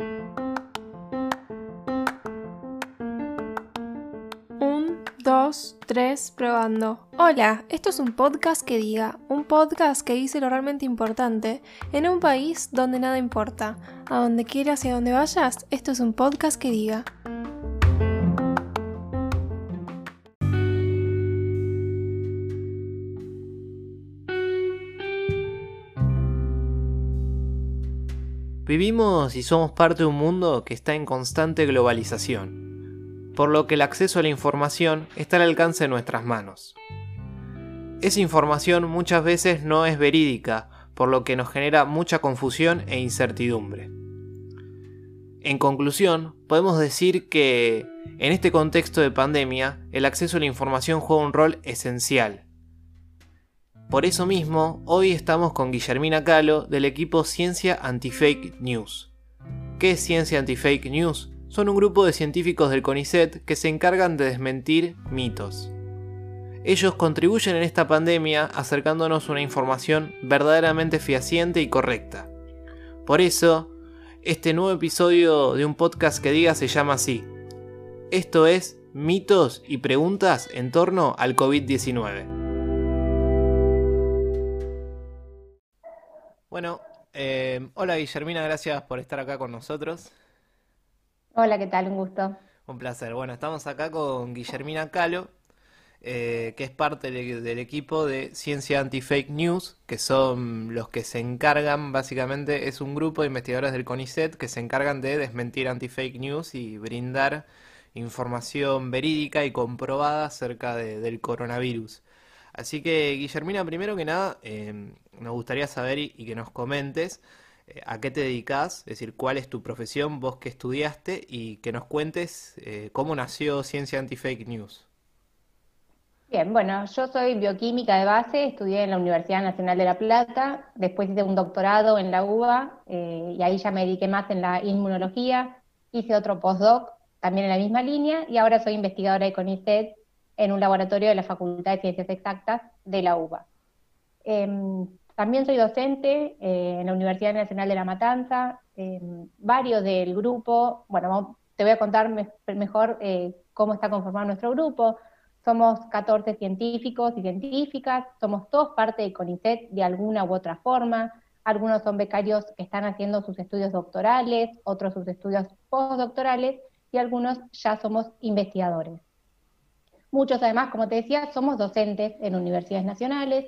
Un, dos, tres, probando. Hola, esto es un podcast que diga, un podcast que dice lo realmente importante en un país donde nada importa. A donde quieras y a donde vayas, esto es un podcast que diga. Vivimos y somos parte de un mundo que está en constante globalización, por lo que el acceso a la información está al alcance de nuestras manos. Esa información muchas veces no es verídica, por lo que nos genera mucha confusión e incertidumbre. En conclusión, podemos decir que en este contexto de pandemia, el acceso a la información juega un rol esencial, por eso mismo, hoy estamos con Guillermina Calo del equipo Ciencia Anti-Fake News. ¿Qué es Ciencia Anti-Fake News? Son un grupo de científicos del CONICET que se encargan de desmentir mitos. Ellos contribuyen en esta pandemia acercándonos una información verdaderamente fehaciente y correcta. Por eso, este nuevo episodio de un podcast que diga se llama así. Esto es mitos y preguntas en torno al COVID-19. Bueno, eh, hola Guillermina, gracias por estar acá con nosotros. Hola, ¿qué tal? Un gusto. Un placer. Bueno, estamos acá con Guillermina Calo, eh, que es parte del equipo de Ciencia Anti-Fake News, que son los que se encargan, básicamente, es un grupo de investigadores del CONICET que se encargan de desmentir anti-fake news y brindar información verídica y comprobada acerca del coronavirus. Así que, Guillermina, primero que nada, eh, nos gustaría saber y, que nos comentes eh, a qué te dedicas, es decir, cuál es tu profesión, vos que estudiaste y que nos cuentes eh, cómo nació Ciencia Anti-Fake News. Bien, bueno, yo soy bioquímica de base, estudié en la Universidad Nacional de La Plata, después hice un doctorado en la UBA eh, y ahí ya me dediqué más en la inmunología, hice otro postdoc también en la misma línea y ahora soy investigadora de CONICET en un laboratorio de la Facultad de Ciencias Exactas de la UBA. Em, también soy docente eh, en la Universidad Nacional de La Matanza, varios del grupo, bueno, te voy a contar mejor eh, cómo está conformado nuestro grupo. Somos 14 científicos y científicas, somos todos parte de CONICET de alguna u otra forma. Algunos son becarios que están haciendo sus estudios doctorales, otros sus estudios postdoctorales y algunos ya somos investigadores. Muchos además, como te decía, somos docentes en universidades nacionales,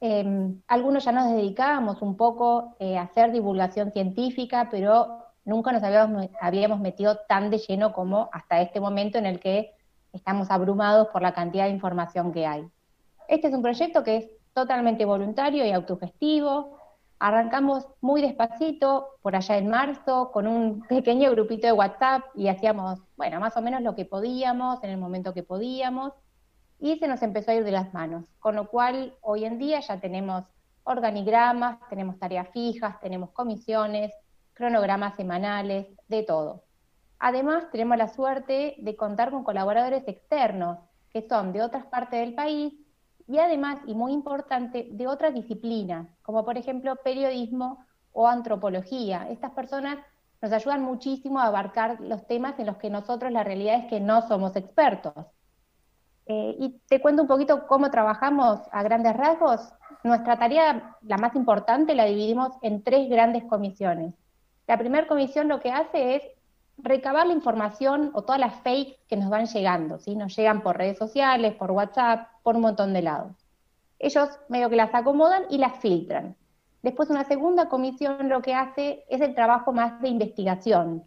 Em, algunos ya nos dedicábamos un poco eh, a hacer divulgación científica, pero nunca nos habíamos, habíamos metido tan de lleno como hasta este momento en el que estamos abrumados por la cantidad de información que hay. Este es un proyecto que es totalmente voluntario y autogestivo. Arrancamos muy despacito, por allá en marzo, con un pequeño grupito de WhatsApp y hacíamos, bueno, más o menos lo que podíamos, en el momento que podíamos y se nos empezó a ir de las manos, con lo cual hoy en día ya tenemos organigramas, tenemos tareas fijas, tenemos comisiones, cronogramas semanales, de todo. Además, tenemos la suerte de contar con colaboradores externos, que son de otras partes del país y además, y muy importante, de otras disciplinas, como por ejemplo periodismo o antropología. Estas personas nos ayudan muchísimo a abarcar los temas en los que nosotros la realidad es que no somos expertos. Eh, y te cuento un poquito cómo trabajamos a grandes rasgos. Nuestra tarea, la más importante, la dividimos en tres grandes comisiones. La primera comisión lo que hace es recabar la información o todas las fakes que nos van llegando, ¿sí? Nos llegan por redes sociales, por WhatsApp, por un montón de lados. Ellos medio que las acomodan y las filtran. Después una segunda comisión lo que hace es el trabajo más de investigación,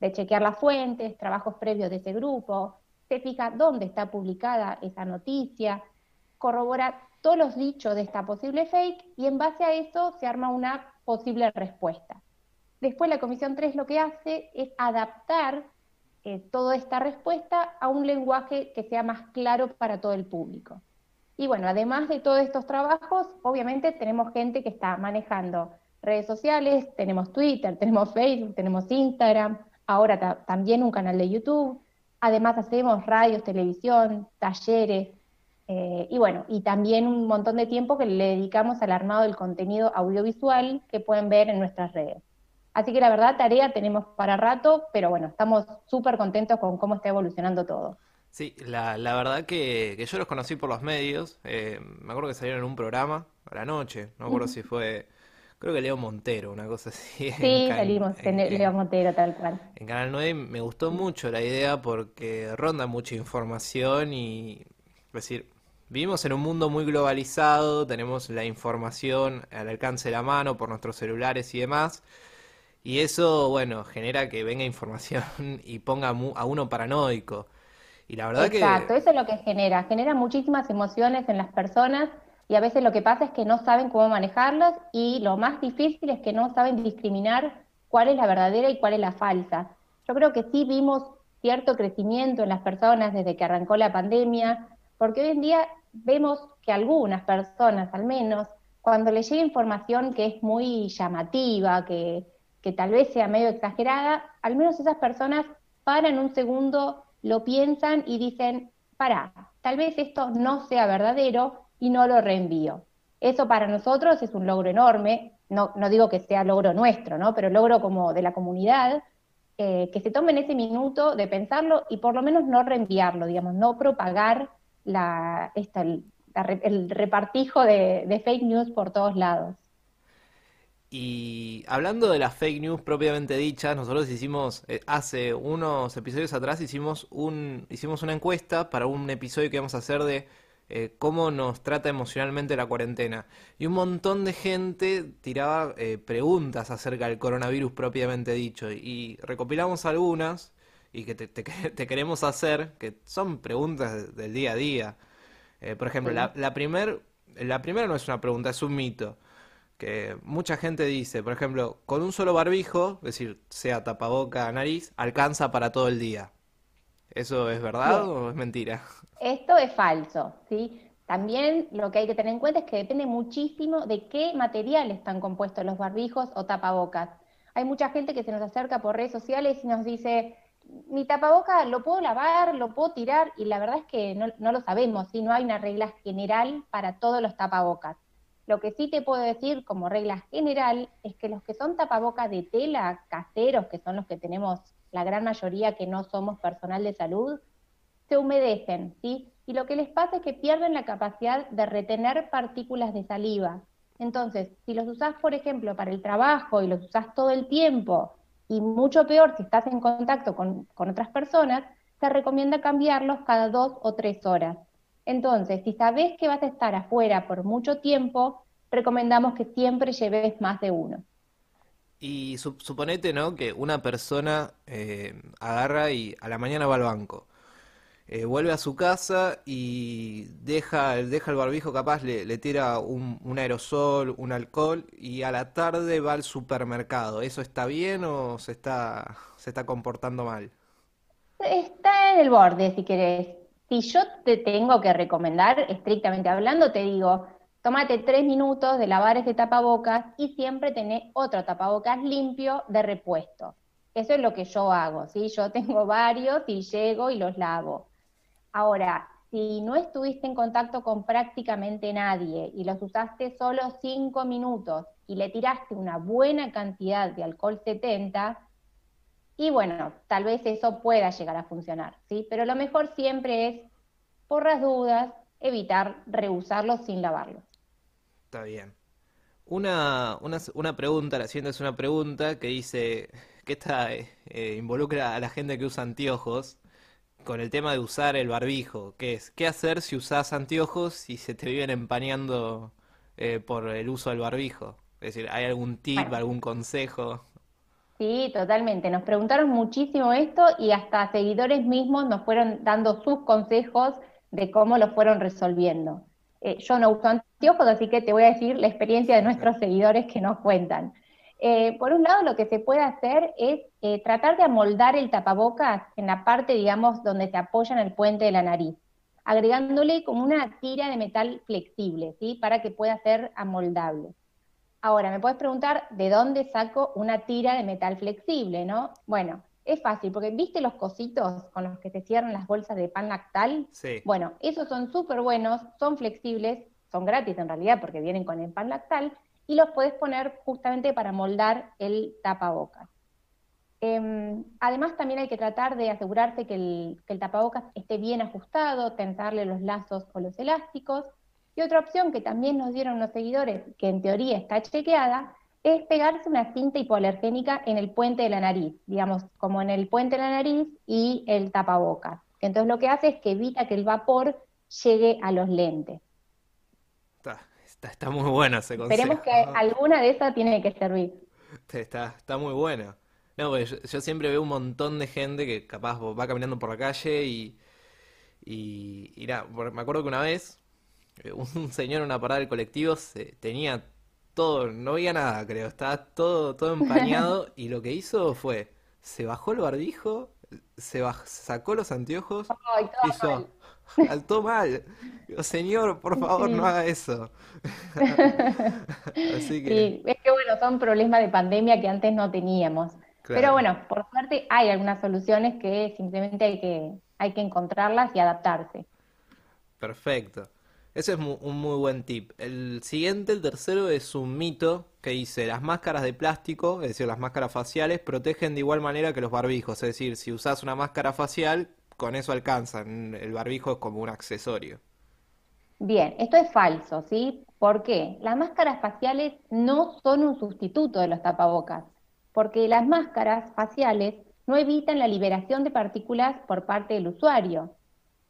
de chequear las fuentes, trabajos previos de ese grupo, se fija dónde está publicada esa noticia, corrobora todos los dichos de esta posible fake y en base a eso se arma una posible respuesta. Después la Comisión 3 lo que hace es adaptar eh, toda esta respuesta a un lenguaje que sea más claro para todo el público. Y bueno, además de todos estos trabajos, obviamente tenemos gente que está manejando redes sociales, tenemos Twitter, tenemos Facebook, tenemos Instagram, ahora también un canal de YouTube, Además hacemos radios, televisión, talleres, eh, y bueno, y también un montón de tiempo que le dedicamos al armado del contenido audiovisual que pueden ver en nuestras redes. Así que la verdad, tarea tenemos para rato, pero bueno, estamos súper contentos con cómo está evolucionando todo. Sí, la, la verdad que, que yo los conocí por los medios. eh, me acuerdo que salieron en un programa a la noche. No me acuerdo si fue. Creo que Leo Montero, una cosa así. Sí, salimos en- en Leo Montero, tal cual. En Canal 9 me gustó mucho la idea porque ronda mucha información y, es decir, vivimos en un mundo muy globalizado, tenemos la información al alcance de la mano por nuestros celulares y demás, y eso, bueno, genera que venga información y ponga a uno paranoico. Y la verdad Exacto, que, eso es lo que genera, genera muchísimas emociones en las personas y a veces lo que pasa es que no saben cómo manejarlas y lo más difícil es que no saben discriminar cuál es la verdadera y cuál es la falsa. Yo creo que sí vimos cierto crecimiento en las personas desde que arrancó la pandemia, porque hoy en día vemos que algunas personas, al menos, cuando les llega información que es muy llamativa, que, que tal vez sea medio exagerada, al menos esas personas paran un segundo, lo piensan y dicen, pará, tal vez esto no sea verdadero y no lo reenvío. Eso para nosotros es un logro enorme, no, no digo que sea logro nuestro, ¿no? Pero logro como de la comunidad, eh, que se tomen ese minuto de pensarlo y por lo menos no reenviarlo, digamos, no propagar la, esta, el repartijo de fake news por todos lados. Y hablando de las fake news propiamente dichas, nosotros hicimos, eh, hace unos episodios atrás hicimos un, hicimos una encuesta para un episodio que vamos a hacer de eh, cómo nos trata emocionalmente la cuarentena. Y un montón de gente tiraba eh, preguntas acerca del coronavirus propiamente dicho. Y recopilamos algunas y que te, te que- te queremos hacer, que son preguntas del día a día. Eh, por ejemplo, la, la, primer, la primera no es una pregunta, es un mito. Que mucha gente dice, por ejemplo, con un solo barbijo, es decir, sea tapaboca, nariz, alcanza para todo el día. ¿Eso es verdad Bien. o es mentira? Esto es falso, ¿sí? También lo que hay que tener en cuenta es que depende muchísimo de qué material están compuestos los barbijos o tapabocas. Hay mucha gente que se nos acerca por redes sociales y nos dice, mi tapaboca lo puedo lavar, lo puedo tirar, y la verdad es que no, no lo sabemos, ¿sí? No hay una regla general para todos los tapabocas. Lo que sí te puedo decir como regla general es que los que son tapabocas de tela caseros, que son los que tenemos la gran mayoría que no somos personal de salud, se humedecen, ¿sí? Y lo que les pasa es que pierden la capacidad de retener partículas de saliva. Entonces, si los usás, por ejemplo, para el trabajo y los usás todo el tiempo, y mucho peor si estás en contacto con, con otras personas, se recomienda cambiarlos cada dos o tres horas. Entonces, si sabes que vas a estar afuera por mucho tiempo, recomendamos que siempre lleves más de uno. Y su- suponete, ¿no? Que una persona eh, agarra y a la mañana va al banco. Eh, vuelve a su casa y deja, deja el barbijo, capaz le, le tira un, un aerosol, un alcohol y a la tarde va al supermercado. ¿Eso está bien o se está, se está comportando mal? Está en el borde, si querés. Si yo te tengo que recomendar, estrictamente hablando, te digo, tómate tres minutos de lavar ese tapabocas y siempre tenés otro tapabocas limpio de repuesto. Eso es lo que yo hago, ¿sí? Yo tengo varios y llego y los lavo. Ahora, si no estuviste en contacto con prácticamente nadie y los usaste solo cinco minutos y le tiraste una buena cantidad de alcohol 70, y bueno, tal vez eso pueda llegar a funcionar, ¿sí? Pero lo mejor siempre es, por las dudas, evitar reusarlos sin lavarlos. Está bien. Una, una, una pregunta, la siguiente es una pregunta que dice que esta eh, eh, involucra a la gente que usa anteojos con el tema de usar el barbijo, que es, ¿qué hacer si usas anteojos y se te viven empañando eh, por el uso del barbijo? Es decir, ¿hay algún tip, Bueno, algún consejo? Sí, totalmente. Nos preguntaron muchísimo esto y hasta seguidores mismos nos fueron dando sus consejos de cómo lo fueron resolviendo. Eh, yo no uso anteojos, así que te voy a decir la experiencia de nuestros seguidores que nos cuentan. Eh, por un lado, lo que se puede hacer es eh, tratar de amoldar el tapabocas en la parte, digamos, donde se apoya en el puente de la nariz, agregándole como una tira de metal flexible, ¿sí? Para que pueda ser amoldable. Ahora, me puedes preguntar de dónde saco una tira de metal flexible, ¿no? Bueno, es fácil, porque ¿viste los cositos con los que se cierran las bolsas de pan lactal? Sí, Bueno, esos son súper buenos, son flexibles, son gratis en realidad porque vienen con el pan lactal, y los puedes poner justamente para moldar el tapabocas. Em, además, también hay que tratar de asegurarse que el, que el, tapabocas esté bien ajustado, tensarle los lazos o los elásticos. Y otra opción que también nos dieron los seguidores, que en teoría está chequeada, es pegarse una cinta hipoalergénica en el puente de la nariz, digamos, como en el puente de la nariz y el tapabocas. Entonces lo que hace es que evita que el vapor llegue a los lentes. Está, está, muy buena ese consejo. Esperemos que alguna de esas tiene que servir. Está, está muy buena. No, yo, siempre veo un montón de gente que capaz va caminando por la calle y. Y, me acuerdo que una vez un señor en una parada del colectivo se, tenía todo, no veía nada, creo, estaba todo, todo empañado y lo que hizo fue, se bajó el barbijo, se sacó los anteojos, Ay, hizo, mal. mal. señor, por favor, no haga eso. Así que... es que bueno, son problemas de pandemia que antes no teníamos. Pero bueno, por suerte hay algunas soluciones que simplemente hay que, hay que encontrarlas y adaptarse. Perfecto. Ese es un muy buen tip. El siguiente, el tercero, es un mito que dice, las máscaras de plástico, es decir, las máscaras faciales, protegen de igual manera que los barbijos. Es decir, si usas una máscara facial, con eso alcanzan. El barbijo es como un accesorio. Bien, esto es falso, ¿sí? ¿Por qué? Las máscaras faciales no son un sustituto de los tapabocas, porque las máscaras faciales no evitan la liberación de partículas por parte del usuario.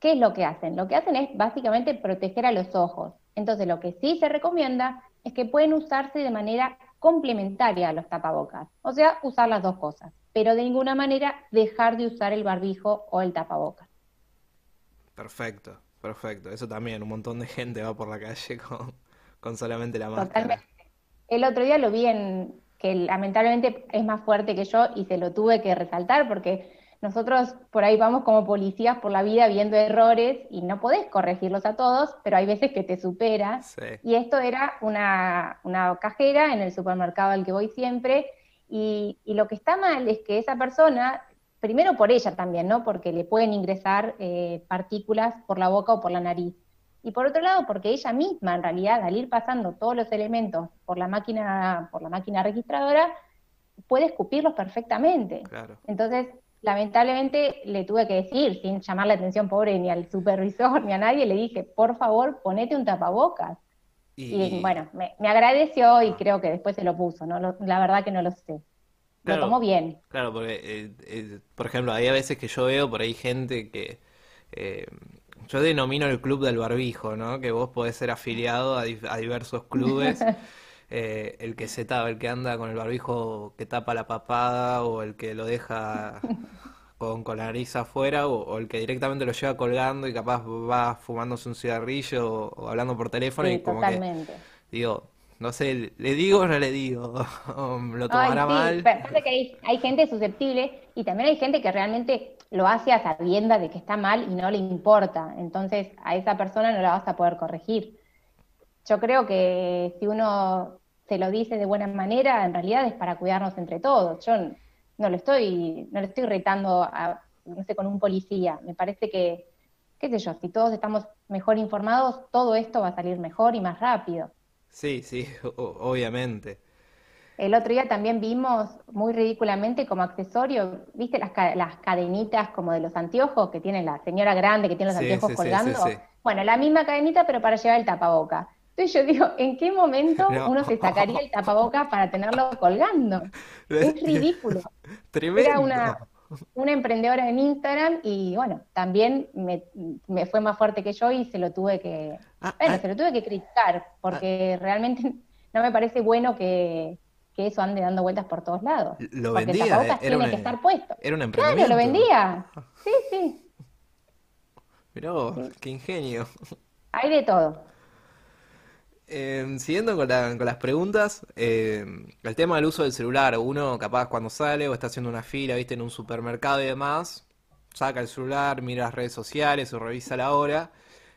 ¿Qué es lo que hacen? Lo que hacen es básicamente proteger a los ojos. Entonces, lo que sí se recomienda es que pueden usarse de manera complementaria a los tapabocas, o sea, usar las dos cosas, pero de ninguna manera dejar de usar el barbijo o el tapabocas. Perfecto, perfecto. Eso también, un montón de gente va por la calle con, con solamente la máscara. Totalmente. El otro día lo vi en que lamentablemente es más fuerte que yo y se lo tuve que resaltar porque nosotros por ahí vamos como policías por la vida viendo errores y no podés corregirlos a todos, pero hay veces que te supera. Y esto era una, cajera en el supermercado al que voy siempre. Y, lo que está mal es que esa persona, primero por ella también, ¿no? Porque le pueden ingresar eh, partículas por la boca o por la nariz. Y por otro lado, porque ella misma, en realidad, al ir pasando todos los elementos por la máquina, por la máquina registradora, puede escupirlos perfectamente. Entonces, lamentablemente le tuve que decir, sin llamar la atención pobre ni al supervisor ni a nadie, le dije, por favor, ponete un tapabocas. Y, bueno, me, agradeció y ah. creo que después se lo puso, ¿no? la verdad que no lo sé. lo tomó bien. Claro, porque, eh, eh, por ejemplo, hay a veces que yo veo por ahí gente que... Eh, yo denomino el club del barbijo, ¿no? Que vos podés ser afiliado a, a diversos clubes. Eh, el que se tapa, el que anda con el barbijo que tapa la papada o el que lo deja con, con la nariz afuera o, el que directamente lo lleva colgando y capaz va fumándose un cigarrillo o, hablando por teléfono y como totalmente. digo, no sé, ¿le digo o no le digo? ¿Lo tomará mal? que hay, hay, gente susceptible y también hay gente que realmente lo hace a sabienda de que está mal y no le importa. Entonces a esa persona no la vas a poder corregir. Yo creo que si uno se lo dice de buena manera, en realidad es para cuidarnos entre todos. Yo no lo estoy, no lo estoy retando a, no sé, con un policía. Me parece que, qué sé yo, si todos estamos mejor informados, todo esto va a salir mejor y más rápido. Sí, sí, obviamente. El otro día también vimos muy ridículamente como accesorio, ¿viste las, las cadenitas como de los anteojos que tiene la señora grande que tiene los anteojos colgando? bueno, la misma cadenita pero para llevar el tapaboca. Entonces yo digo, ¿en qué momento uno se sacaría el tapabocas para tenerlo colgando? Es ridículo. Tremendo. Era una, una emprendedora en Instagram y bueno, también me, fue más fuerte que yo y se lo tuve que, ah, bueno, ah. se lo tuve que criticar porque ah. realmente no me parece bueno que, eso ande dando vueltas por todos lados. Lo porque vendía, el tapabocas tiene que estar puesto. Era un emprendimiento. Claro, lo vendía. Sí, sí. Mirá qué ingenio. Hay de todo. Em, siguiendo con, las preguntas, em, el tema del uso del celular, uno capaz cuando sale o está haciendo una fila, viste, en un supermercado y demás, saca el celular, mira las redes sociales o revisa la hora,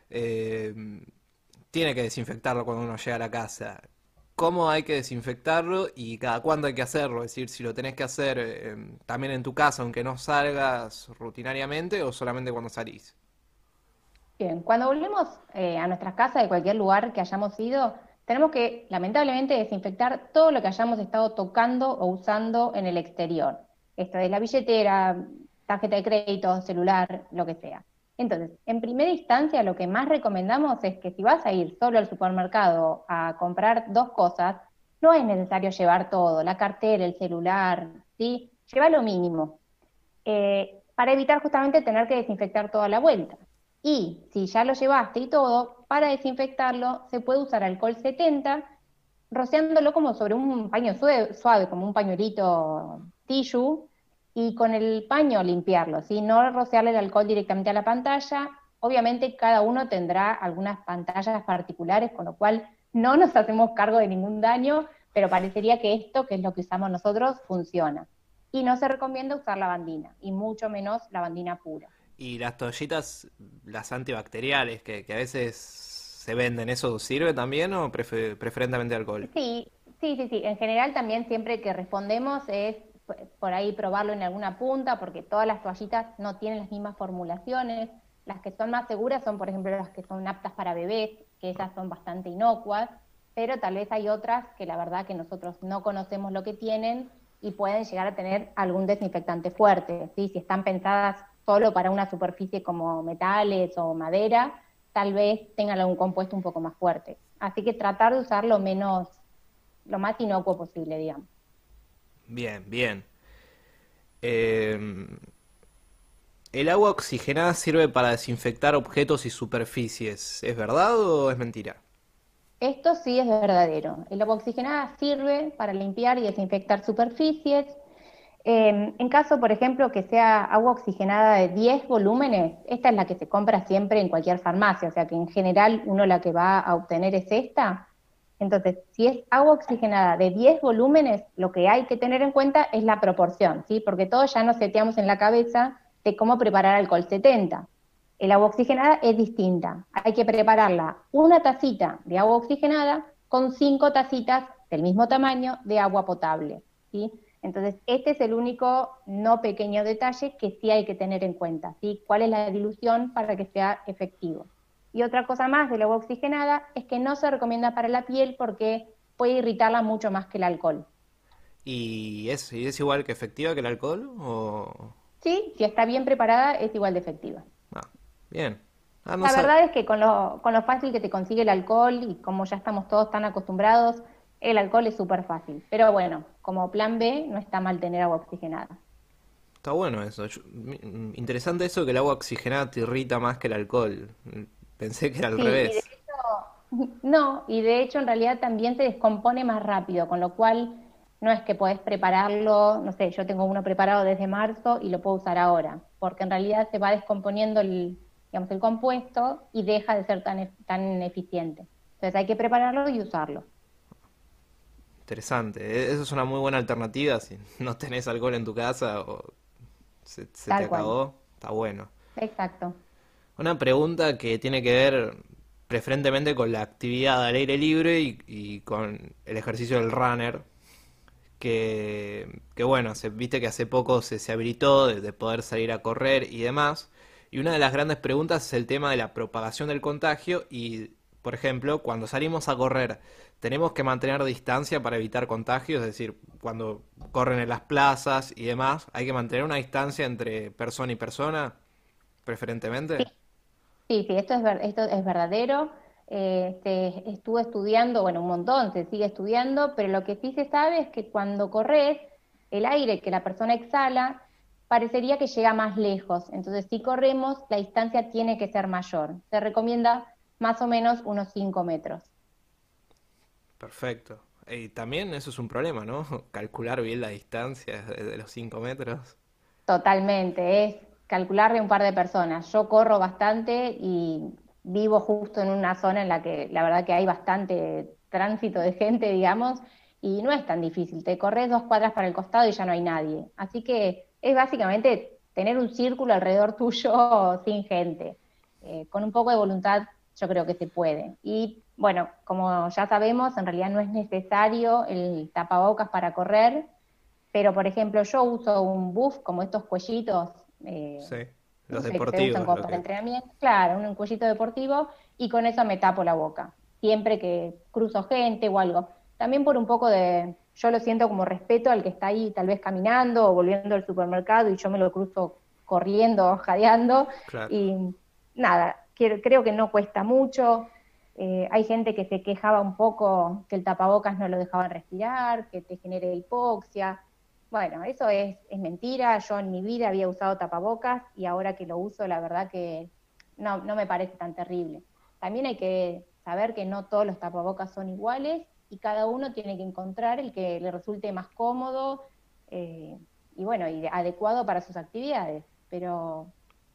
em, tiene que desinfectarlo cuando uno llega a la casa. ¿Cómo hay que desinfectarlo y cada cuándo hay que hacerlo? Es decir, si lo tenés que hacer también en tu casa, aunque no salgas rutinariamente o solamente cuando salís. Bien, cuando volvemos eh, a nuestras casas de cualquier lugar que hayamos ido, tenemos que, lamentablemente, desinfectar todo lo que hayamos estado tocando o usando en el exterior. Esto es la billetera, tarjeta de crédito, celular, lo que sea. Entonces, en primera instancia, lo que más recomendamos es que si vas a ir solo al supermercado a comprar dos cosas, no es necesario llevar todo, la cartera, el celular, ¿sí? Lleva lo mínimo, eh, para evitar justamente tener que desinfectar toda la vuelta. Y si ya lo llevaste y todo, para desinfectarlo se puede usar alcohol 70, rociándolo como sobre un paño suave, como un pañuelito tissue, y con el paño limpiarlo, ¿sí? no rociarle el alcohol directamente a la pantalla. Obviamente cada uno tendrá algunas pantallas particulares, con lo cual no nos hacemos cargo de ningún daño, pero parecería que esto, que es lo que usamos nosotros, funciona. Y no se recomienda usar lavandina, y mucho menos lavandina pura. Y las toallitas, las antibacteriales, que, a veces se venden, ¿eso sirve también o preferentemente alcohol? Sí, sí, sí, sí. En general también siempre que respondemos es por ahí probarlo en alguna punta, porque todas las toallitas no tienen las mismas formulaciones. Las que son más seguras son, por ejemplo, las que son aptas para bebés, que esas son bastante inocuas, pero tal vez hay otras que la verdad que nosotros no conocemos lo que tienen y pueden llegar a tener algún desinfectante fuerte. ¿sí? Si están pensadas solo para una superficie como metales o madera, tal vez tengan algún compuesto un poco más fuerte. Así que tratar de usar lo menos, lo más inocuo posible, digamos. Bien, bien. Em, ¿El agua oxigenada sirve para desinfectar objetos y superficies? ¿Es verdad o es mentira? Esto sí es verdadero. El agua oxigenada sirve para limpiar y desinfectar superficies. Em, en caso, por ejemplo, que sea agua oxigenada de 10 volúmenes, esta es la que se compra siempre en cualquier farmacia, o sea que en general uno la que va a obtener es esta. Entonces, si es agua oxigenada de 10 volúmenes, lo que hay que tener en cuenta es la proporción, ¿sí? Porque todos ya nos seteamos en la cabeza de cómo preparar alcohol 70. El agua oxigenada es distinta. Hay que prepararla una tacita de agua oxigenada con cinco tacitas del mismo tamaño de agua potable, ¿sí? Entonces, este es el único no pequeño detalle que sí hay que tener en cuenta, ¿sí? ¿Cuál es la dilución para que sea efectivo? Y otra cosa más del agua oxigenada es que no se recomienda para la piel porque puede irritarla mucho más que el alcohol. ¿Y es, es igual que efectiva que el alcohol? O... Sí, si está bien preparada es igual de efectiva. Ah, bien. Ah, la verdad es que con lo, con lo fácil que te consigue el alcohol y como ya estamos todos tan acostumbrados, el alcohol es súper fácil. Pero bueno, como plan B no está mal tener agua oxigenada. Está bueno eso. interesante eso que el agua oxigenada te irrita más que el alcohol. Pensé que era al revés. no, y de hecho en realidad también se descompone más rápido, con lo cual no es que podés prepararlo, no sé, yo tengo uno preparado desde marzo y lo puedo usar ahora, porque en realidad se va descomponiendo el, digamos, el compuesto y deja de ser tan, tan eficiente. Entonces hay que prepararlo y usarlo. Interesante, e-, eso es una muy buena alternativa si no tenés alcohol en tu casa o se, te acabó, está bueno. Exacto. Una pregunta que tiene que ver preferentemente con la actividad al aire libre y, con el ejercicio del runner. Que, que bueno, se, viste que hace poco se, se habilitó de, poder salir a correr y demás. Y una de las grandes preguntas es el tema de la propagación del contagio y, por ejemplo, cuando salimos a correr, ¿tenemos que mantener distancia para evitar contagios? Es decir, cuando corren en las plazas y demás, ¿hay que mantener una distancia entre persona y persona, preferentemente? Sí, sí, esto es, esto es verdadero. Eh, se estuvo estudiando, bueno, un montón, se sigue estudiando, pero lo que sí se sabe es que cuando corres, el aire que la persona exhala parecería que llega más lejos. Entonces, si corremos, la distancia tiene que ser mayor. Se recomienda más o menos unos 5 metros. Perfecto. Y también eso es un problema, ¿no? Calcular bien la distancia de los 5 metros. Totalmente, es calcular de un par de personas. Yo corro bastante y vivo justo en una zona en la que la verdad que hay bastante tránsito de gente, digamos, y no es tan difícil. Te corres dos cuadras para el costado y ya no hay nadie. Así que es básicamente tener un círculo alrededor tuyo sin gente. Eh, con un poco de voluntad yo creo que se puede. Y bueno, como ya sabemos, en realidad no es necesario el tapabocas para correr, pero por ejemplo yo uso un buff como estos cuellitos eh, sí, los deportivos. para entrenamiento. Claro, un cuellito deportivo y con eso me tapo la boca. siempre que cruzo gente o algo. También por un poco de, yo lo siento como respeto al que está ahí tal vez caminando o volviendo al supermercado y yo me lo cruzo corriendo, jadeando. Y nada, creo que no cuesta mucho. Eh, hay gente que se quejaba un poco que el tapabocas no lo dejaban respirar, que te genere hipoxia. Bueno, eso es, es mentira. Yo en mi vida había usado tapabocas y ahora que lo uso, la verdad que no, no me parece tan terrible. También hay que saber que no todos los tapabocas son iguales y cada uno tiene que encontrar el que le resulte más cómodo eh, y bueno, y adecuado para sus actividades. Pero,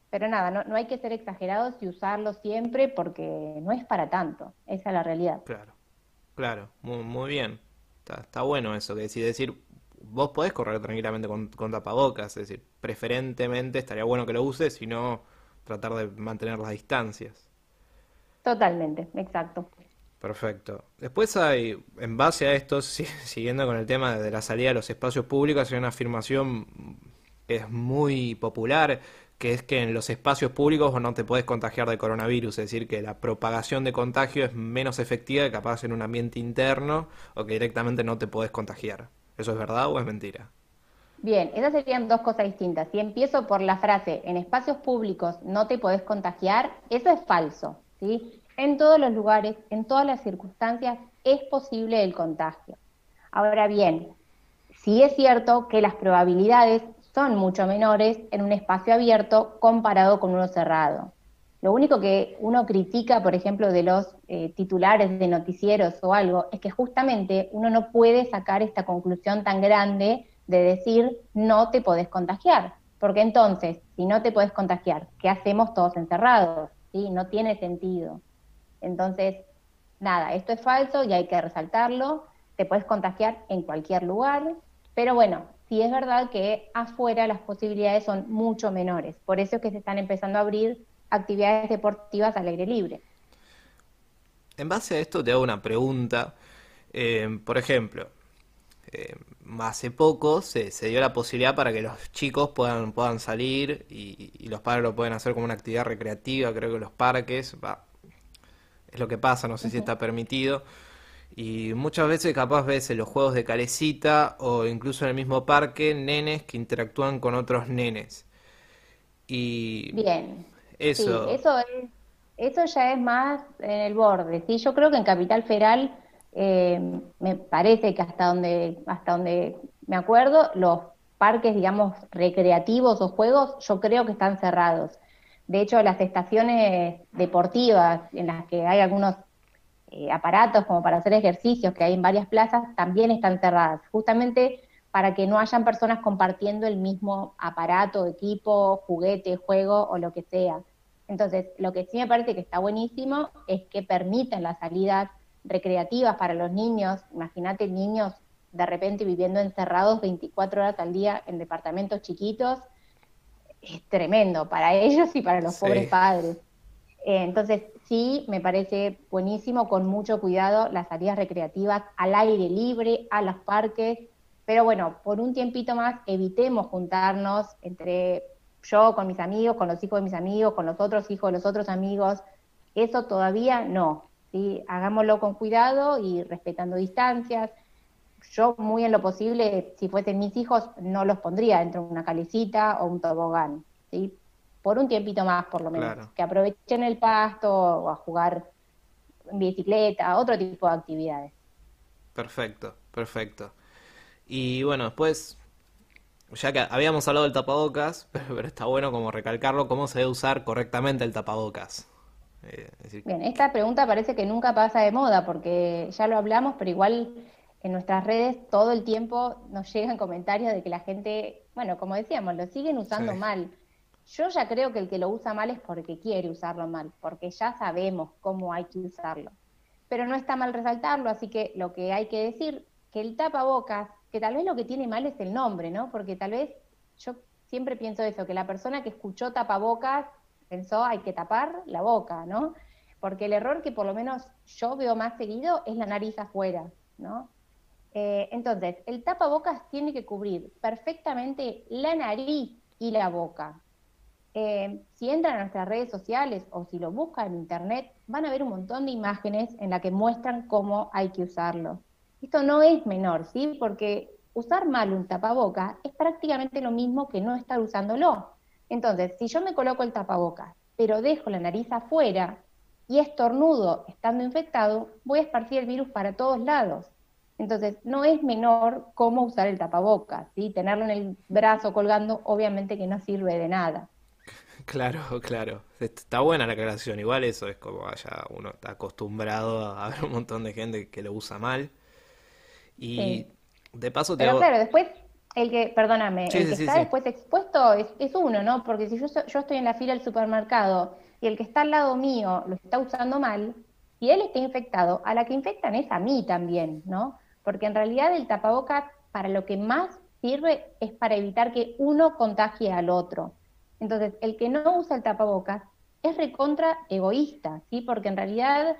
pero nada, no, no hay que ser exagerados y usarlo siempre porque no es para tanto, esa es la realidad. Claro, claro, muy, muy bien. Está, está bueno eso, que decir, decir, vos podés correr tranquilamente con, con tapabocas, es decir, preferentemente estaría bueno que lo uses, si no tratar de mantener las distancias. Totalmente, exacto. Perfecto. Después hay, en base a esto, siguiendo con el tema de la salida a los espacios públicos, hay una afirmación que es muy popular, que es que en los espacios públicos no te puedes contagiar de coronavirus, es decir, que la propagación de contagio es menos efectiva que capaz en un ambiente interno o que directamente no te puedes contagiar. ¿Eso es verdad o es mentira? Bien, esas serían dos cosas distintas. Si empiezo por la frase, en espacios públicos no te podés contagiar, eso es falso, ¿sí? En todos los lugares, en todas las circunstancias, es posible el contagio. Ahora bien, sí es cierto que las probabilidades son mucho menores en un espacio abierto comparado con uno cerrado. Lo único que uno critica, por ejemplo, de los eh, titulares de noticieros o algo, es que justamente uno no puede sacar esta conclusión tan grande de decir no te podés contagiar. Porque entonces, si no te podés contagiar, ¿qué hacemos todos encerrados? ¿Sí? No tiene sentido. Entonces, nada, esto es falso y hay que resaltarlo. Te puedes contagiar en cualquier lugar, pero bueno, sí es verdad que afuera las posibilidades son mucho menores. Por eso es que se están empezando a abrir actividades deportivas al aire libre. En base a esto te hago una pregunta. Eh, por ejemplo, eh, hace poco se, dio la posibilidad para que los chicos puedan, puedan salir y, los padres lo pueden hacer como una actividad recreativa, creo que los parques, es lo que pasa, no sé si está permitido. Y muchas veces capaz ves en los juegos de calecita o incluso en el mismo parque nenes que interactúan con otros nenes. Y Bien. Eso. eso, eso ya es más en el borde. ¿sí? Yo creo que en Capital Federal eh, me parece que hasta donde, hasta donde me acuerdo, los parques, digamos, recreativos o juegos, yo creo que están cerrados. De hecho, las estaciones deportivas en las que hay algunos eh, aparatos como para hacer ejercicios que hay en varias plazas, también están cerradas, justamente para que no hayan personas compartiendo el mismo aparato, equipo, juguete, juego o lo que sea. Entonces, lo que sí me parece que está buenísimo es que permiten las salidas recreativas para los niños. Imagínate niños de repente viviendo encerrados 24 horas al día en departamentos chiquitos. Es tremendo para ellos y para los pobres padres. Eh, entonces, sí, me parece buenísimo, con mucho cuidado, las salidas recreativas al aire libre, a los parques. Pero bueno, por un tiempito más evitemos juntarnos entre yo con mis amigos, con los hijos de mis amigos, con los otros hijos de los otros amigos. Eso todavía no. ¿sí? Hagámoslo con cuidado y respetando distancias. Yo, muy en lo posible, si fuesen mis hijos, no los pondría dentro de una calecita o un tobogán, ¿sí? Por un tiempito más, por lo menos. Que aprovechen el pasto o a jugar en bicicleta, otro tipo de actividades. Perfecto, perfecto. Y bueno, después, ya que habíamos hablado del tapabocas, pero está bueno como recalcarlo, cómo se debe usar correctamente el tapabocas. Eh, Bien, esta pregunta parece que nunca pasa de moda porque ya lo hablamos, pero igual en nuestras redes todo el tiempo nos llegan comentarios de que la gente, bueno, como decíamos, lo siguen usando mal. Yo ya creo que el que lo usa mal es porque quiere usarlo mal, porque ya sabemos cómo hay que usarlo. Pero no está mal resaltarlo, así que lo que hay que decir, que el tapabocas, que tal vez lo que tiene mal es el nombre, ¿no? Porque tal vez yo siempre pienso eso, que la persona que escuchó tapabocas pensó hay que tapar la boca, ¿no? Porque el error que por lo menos yo veo más seguido es la nariz afuera, ¿no? Eh, entonces, el tapabocas tiene que cubrir perfectamente la nariz y la boca. Eh, si entran a nuestras redes sociales o si lo buscan en internet, van a ver un montón de imágenes en las que muestran cómo hay que usarlo. Esto no es menor, ¿sí? Porque usar mal un tapaboca es prácticamente lo mismo que no estar usándolo. Entonces, si yo me coloco el tapaboca, pero dejo la nariz afuera y estornudo estando infectado, voy a esparcir el virus para todos lados. Entonces, no es menor cómo usar el tapabocas, ¿sí? Tenerlo en el brazo colgando, obviamente que no sirve de nada. Claro, claro. Está buena la aclaración. Igual eso es como ya uno está acostumbrado a ver un montón de gente que lo usa mal. Y de paso te Pero claro, después el que, perdóname, el que está después expuesto es, es, uno, ¿no? Porque si yo, yo estoy en la fila del supermercado y el que está al lado mío lo está usando mal, y él está infectado, a la que infectan es a mí también, ¿no? Porque en realidad el tapabocas para lo que más sirve es para evitar que uno contagie al otro. Entonces, el que no usa el tapabocas es recontra egoísta, ¿sí? Porque en realidad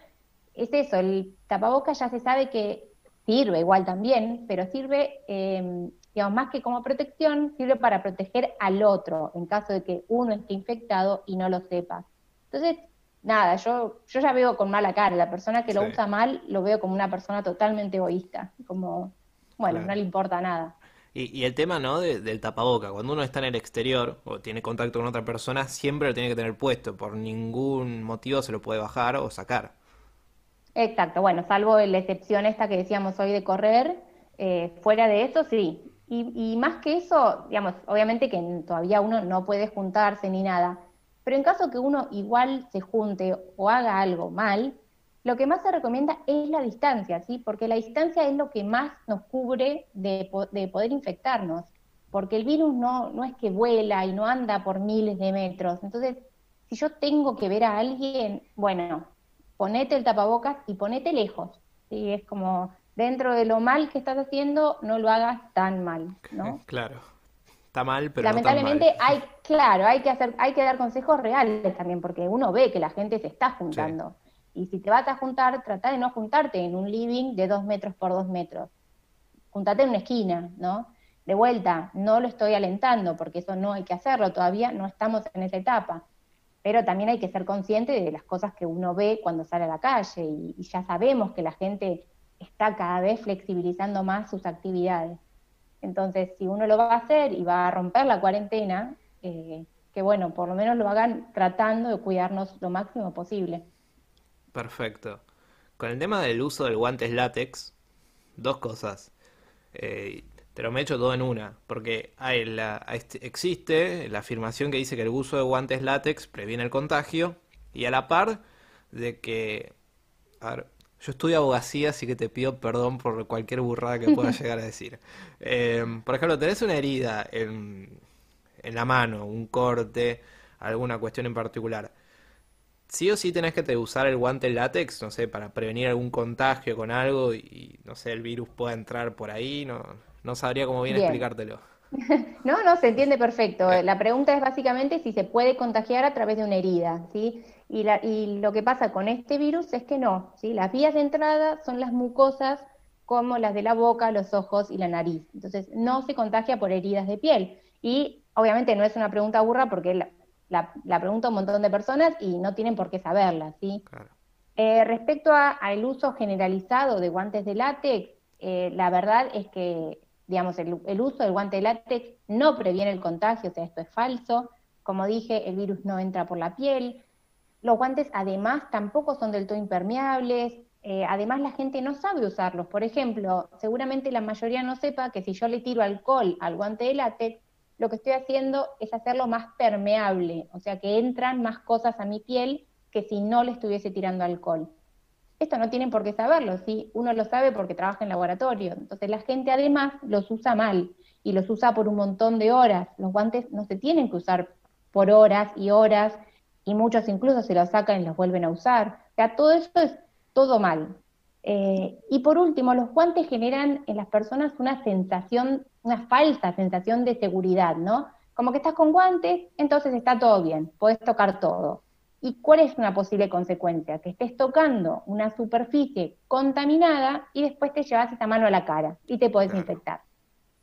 es eso, el tapabocas ya se sabe que sirve igual también, pero sirve, eh, digamos, más que como protección, sirve para proteger al otro en caso de que uno esté infectado y no lo sepa. Entonces, nada, yo, yo ya veo con mala cara, la persona que lo usa mal lo veo como una persona totalmente egoísta, como, bueno, no le importa nada. Y, el tema, ¿no? del tapaboca. Cuando uno está en el exterior o tiene contacto con otra persona, siempre lo tiene que tener puesto. Por ningún motivo se lo puede bajar o sacar. Exacto. Bueno, salvo la excepción esta que decíamos hoy de correr, eh, fuera de eso, sí. Y, y, más que eso, digamos, obviamente que todavía uno no puede juntarse ni nada. Pero en caso que uno igual se junte o haga algo mal, lo que más se recomienda es la distancia, ¿sí? Porque la distancia es lo que más nos cubre de, poder infectarnos, porque el virus no, no es que vuela y no anda por miles de metros. Entonces, si yo tengo que ver a alguien, bueno, ponete el tapabocas y ponete lejos, ¿sí? Es como, dentro de lo mal que estás haciendo, no lo hagas tan mal, ¿no? Claro. Está mal, pero lamentablemente hay, claro, hay que hacer, hay que dar consejos reales también, porque uno ve que la gente se está juntando. Y si te vas a juntar, trata de no juntarte en un living de dos metros por dos metros. Juntate en una esquina, ¿no? De vuelta, no lo estoy alentando, porque eso no hay que hacerlo, todavía no estamos en esa etapa. Pero también hay que ser consciente de las cosas que uno ve cuando sale a la calle, y, ya sabemos que la gente está cada vez flexibilizando más sus actividades. Entonces, si uno lo va a hacer y va a romper la cuarentena, eh, que bueno, por lo menos lo hagan tratando de cuidarnos lo máximo posible. Perfecto. Con el tema del uso del guantes látex, dos cosas. Eh, te lo me hecho todo en una, porque hay la, este, existe la afirmación que dice que el uso de guantes látex previene el contagio, y a la par de que... A ver, yo estudio abogacía, así que te pido perdón por cualquier burrada que pueda llegar a decir. Eh, por ejemplo, tenés una herida en, en la mano, un corte, alguna cuestión en particular sí o sí tenés que usar el guante látex, no sé, para prevenir algún contagio con algo y, no sé, el virus pueda entrar por ahí, no, no sabría cómo bien, explicártelo. no, no, se entiende perfecto. La pregunta es básicamente si se puede contagiar a través de una herida, ¿sí? Y, la, y lo que pasa con este virus es que no, ¿sí? Las vías de entrada son las mucosas como las de la boca, los ojos y la nariz. Entonces, no se contagia por heridas de piel. Y obviamente no es una pregunta burra porque la, la, la pregunta a un montón de personas y no tienen por qué saberla, ¿sí? Eh, respecto al uso generalizado de guantes de látex, eh, la verdad es que, digamos, el, el, uso del guante de látex no previene el contagio, o sea, esto es falso. Como dije, el virus no entra por la piel. Los guantes, además, tampoco son del todo impermeables. Eh, además, la gente no sabe usarlos. Por ejemplo, seguramente la mayoría no sepa que si yo le tiro alcohol al guante de látex, lo que estoy haciendo es hacerlo más permeable, o sea que entran más cosas a mi piel que si no le estuviese tirando alcohol. Esto no tienen por qué saberlo, ¿sí? Uno lo sabe porque trabaja en laboratorio. Entonces la gente además los usa mal y los usa por un montón de horas. Los guantes no se tienen que usar por horas y horas y muchos incluso se los sacan y los vuelven a usar. O sea, todo eso es todo mal. Eh, y por último, los guantes generan en las personas una sensación, una falsa sensación de seguridad, ¿no? Como que estás con guantes, entonces está todo bien, puedes tocar todo. ¿Y cuál es una posible consecuencia? Que estés tocando una superficie contaminada y después te llevas esa mano a la cara y te puedes infectar.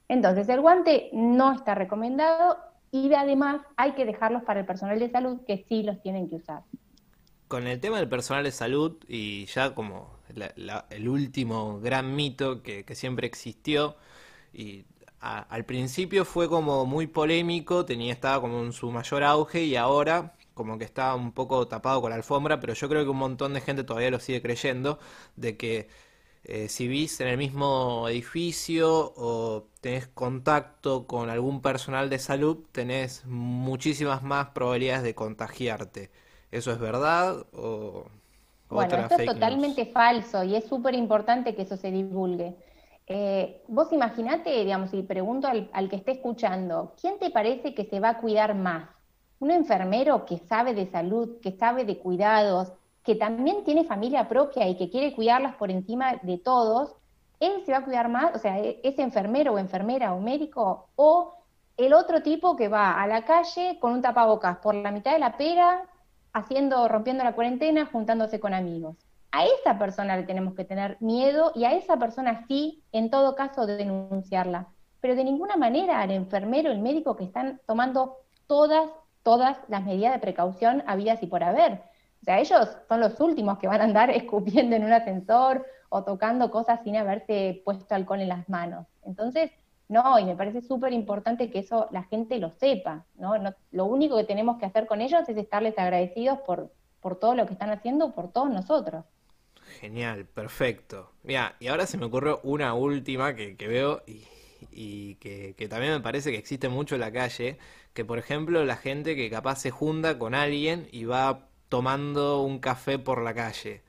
Entonces, el guante no está recomendado y además hay que dejarlos para el personal de salud que sí los tienen que usar. Con el tema del personal de salud y ya como el último gran mito que, siempre existió y al principio fue como muy polémico, tenía estaba como en su mayor auge y ahora como que está un poco tapado con la alfombra, pero yo creo que un montón de gente todavía lo sigue creyendo de que eh, si vivís en el mismo edificio o tenés contacto con algún personal de salud, tenés muchísimas más probabilidades de contagiarte. ¿Eso es verdad o bueno, esto es totalmente falso y es súper importante que eso se divulgue. Eh, vos imaginate, digamos, y pregunto al, al, que esté escuchando, ¿quién te parece que se va a cuidar más? ¿Un enfermero que sabe de salud, que sabe de cuidados, que también tiene familia propia y que quiere cuidarlas por encima de todos, él se va a cuidar más, o sea, e-, ese enfermero o enfermera o médico, o el otro tipo que va a la calle con un tapabocas por la mitad de la pera, haciendo, rompiendo la cuarentena, juntándose con amigos. A esa persona le tenemos que tener miedo y a esa persona sí, en todo caso, de denunciarla. Pero de ninguna manera al enfermero, el médico que están tomando todas, todas las medidas de precaución habidas y por haber o sea, ellos son los últimos que van a andar escupiendo en un ascensor o tocando cosas sin haberse puesto alcohol en las manos. Entonces, no, y me parece súper importante que eso la gente lo sepa, ¿no? Lo único que tenemos que hacer con ellos es estarles agradecidos por, por todo lo que están haciendo, por todos nosotros. Genial, perfecto. Mira, y ahora se me ocurrió una última que, veo y, que, que, también me parece que existe mucho en la calle, que por ejemplo la gente que capaz se junta con alguien y va tomando un café por la calle.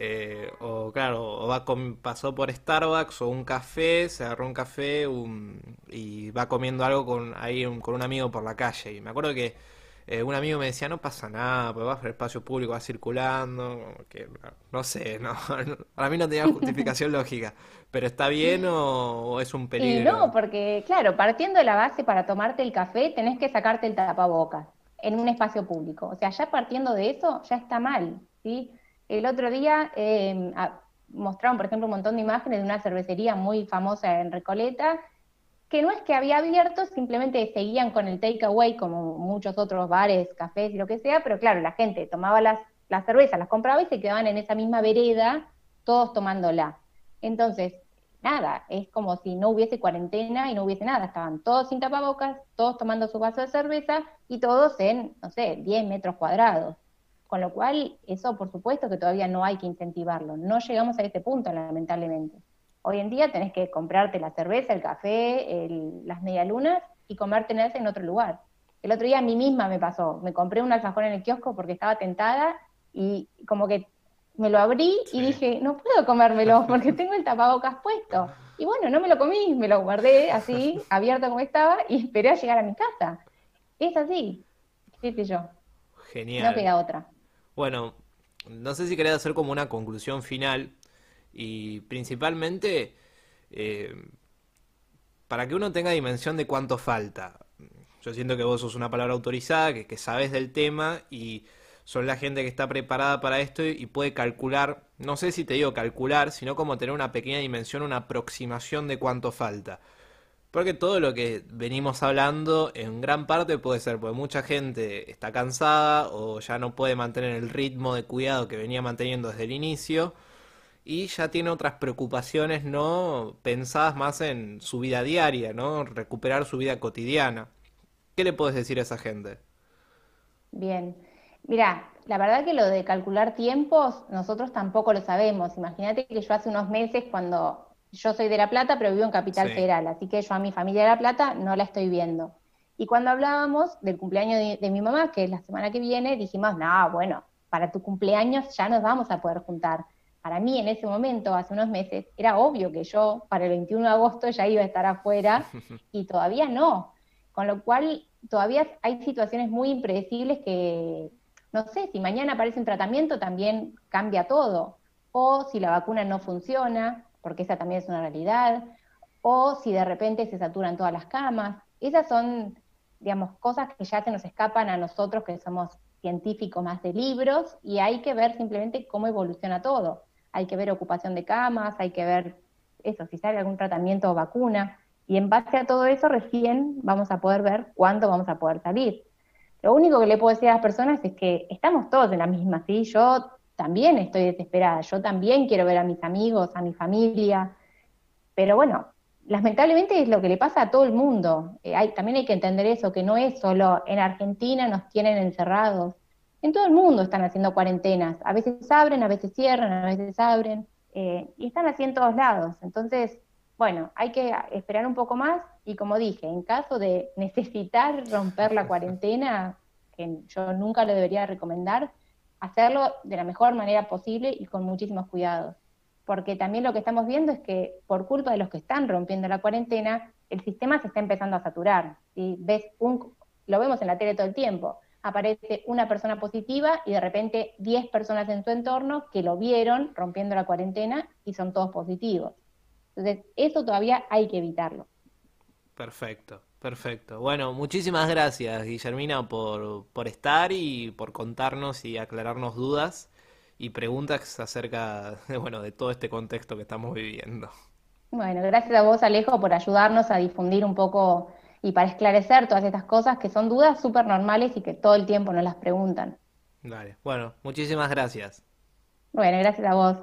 Eh, o claro, o va pasó por Starbucks o un café, se agarró un café y va comiendo algo con ahí con un amigo por la calle. Y me acuerdo que eh, un amigo me decía, no pasa nada, pues vas por el espacio público, va circulando, que no sé, no, para mí no tenía justificación lógica, pero ¿está bien o, es un peligro? no, porque claro, partiendo de la base para tomarte el café tenés que sacarte el tapabocas en un espacio público. O sea, ya partiendo de eso, ya está mal, ¿sí? El otro día eh, mostraron, por ejemplo, un montón de imágenes de una cervecería muy famosa en Recoleta, que no es que había abierto, simplemente seguían con el takeaway como muchos otros bares, cafés y lo que sea, pero claro, la gente tomaba las, las cervezas, las compraba y se quedaban en esa misma vereda, todos tomándola. Entonces, nada, es como si no hubiese cuarentena y no hubiese nada, estaban todos sin tapabocas, todos tomando su vaso de cerveza y todos en, no sé, 10 metros cuadrados. Con lo cual, eso por supuesto que todavía no hay que incentivarlo, no llegamos a ese punto lamentablemente. Hoy en día tenés que comprarte la cerveza, el café, el, las medialunas y comértelas en otro lugar. El otro día a mí misma me pasó, me compré un alfajor en el kiosco porque estaba tentada y como que me lo abrí y dije, no puedo comérmelo porque tengo el tapabocas puesto. Y bueno, no me lo comí, me lo guardé así, abierto como estaba, y esperé a llegar a mi casa. Es así, qué yo. Genial. No queda otra. Bueno, no sé si querés hacer como una conclusión final y principalmente eh, para que uno tenga dimensión de cuánto falta. Yo siento que vos sos una palabra autorizada, que, que sabes del tema y son la gente que está preparada para esto y puede calcular, no sé si te digo calcular, sino como tener una pequeña dimensión, una aproximación de cuánto falta. Porque todo lo que venimos hablando en gran parte puede ser porque mucha gente está cansada o ya no puede mantener el ritmo de cuidado que venía manteniendo desde el inicio y ya tiene otras preocupaciones no pensadas más en su vida diaria, ¿no? Recuperar su vida cotidiana. ¿Qué le puedes decir a esa gente? Bien, Mira, la verdad que lo de calcular tiempos, nosotros tampoco lo sabemos. Imagínate que yo hace unos meses, cuando yo soy de La Plata, pero vivo en Capital Federal, así que yo a mi familia de La Plata no la estoy viendo. Y cuando hablábamos del cumpleaños de, mi mamá, que es la semana que viene, dijimos, no, bueno, para tu cumpleaños ya nos vamos a poder juntar. Para mí en ese momento, hace unos meses, era obvio que yo para el 21 de agosto ya iba a estar afuera y todavía no. Con lo cual, todavía hay situaciones muy impredecibles que, no sé, si mañana aparece un tratamiento también cambia todo, o si la vacuna no funciona, porque esa también es una realidad, o si de repente se saturan todas las camas. Esas son, digamos, cosas que ya se nos escapan a nosotros que somos científicos más de libros y hay que ver simplemente cómo evoluciona todo. Hay que ver ocupación de camas, hay que ver eso, si sale algún tratamiento o vacuna. Y en base a todo eso recién vamos a poder ver cuándo vamos a poder salir. Lo único que le puedo decir a las personas es que estamos todos en la misma, ¿sí? Yo también estoy desesperada, yo también quiero ver a mis amigos, a mi familia, pero bueno, lamentablemente es lo que le pasa a todo el mundo. Eh, hay, también hay que entender eso, que no es solo en Argentina nos tienen encerrados, en todo el mundo están haciendo cuarentenas, a veces abren, a veces cierran, a veces abren, eh, y están así en todos lados. Entonces, bueno, hay que esperar un poco más y como dije, en caso de necesitar romper la cuarentena, que yo nunca lo debería recomendar, hacerlo de la mejor manera posible y con muchísimos cuidados. Porque también lo que estamos viendo es que por culpa de los que están rompiendo la cuarentena, el sistema se está empezando a saturar. y Ves un, lo vemos en la tele todo el tiempo. Aparece una persona positiva y de repente 10 personas en su entorno que lo vieron rompiendo la cuarentena y son todos positivos. Entonces, eso todavía hay que evitarlo. Perfecto, perfecto. Bueno, muchísimas gracias, Guillermina, por, por estar y por contarnos y aclararnos dudas y preguntas acerca de, bueno, de todo este contexto que estamos viviendo. Bueno, gracias a vos, Alejo, por ayudarnos a difundir un poco y para esclarecer todas estas cosas que son dudas súper normales y que todo el tiempo nos las preguntan. Vale, bueno, muchísimas gracias. Bueno, gracias a vos.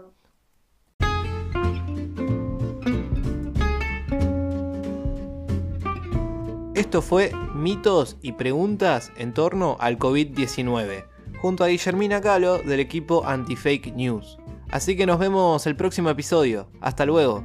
Esto fue mitos y preguntas en torno al COVID-19, junto a Guillermina Calo del equipo Anti-Fake News. Así que nos vemos el próximo episodio. Hasta luego.